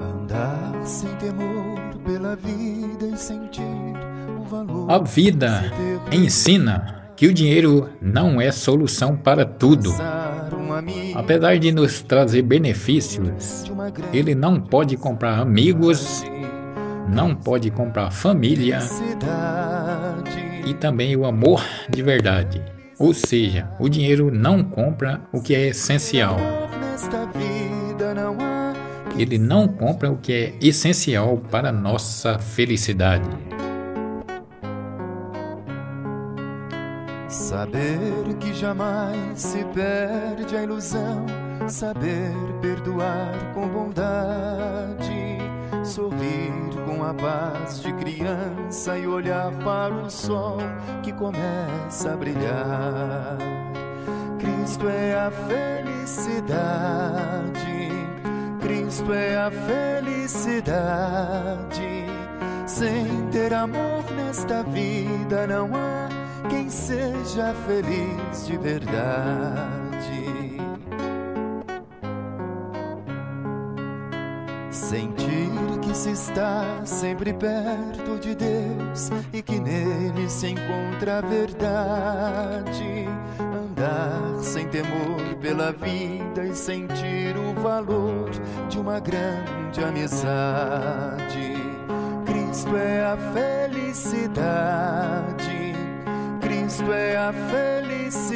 Andar sem temor pela vida e sentir o valor. A vida ensina que o dinheiro não é solução para tudo. Apesar de nos trazer benefícios, ele não pode comprar amigos, não pode comprar família e também o amor de verdade. Ou seja, o dinheiro não compra o que é essencial. Ele não compra o que é essencial para a nossa felicidade. Saber que jamais se perde a ilusão, saber perdoar com bondade, sorrir com a paz de criança e olhar para o sol que começa a brilhar. Cristo é a felicidade, Cristo é a felicidade. Sem ter amor nesta vida não há quem seja feliz de verdade. Sentir que se está sempre perto de Deus e que nele se encontra a verdade. Andar sem temor pela vida e sentir o valor de uma grande amizade. Cristo é a felicidade Cristo é a felicidade.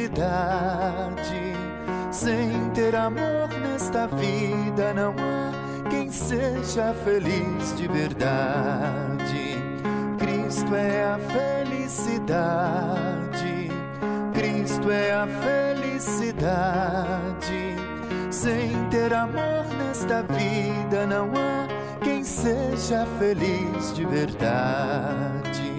Sem ter amor nesta vida não há seja feliz de verdade. Cristo é a felicidade. Cristo é a felicidade. Sem ter amor nesta vida não há quem seja feliz de verdade.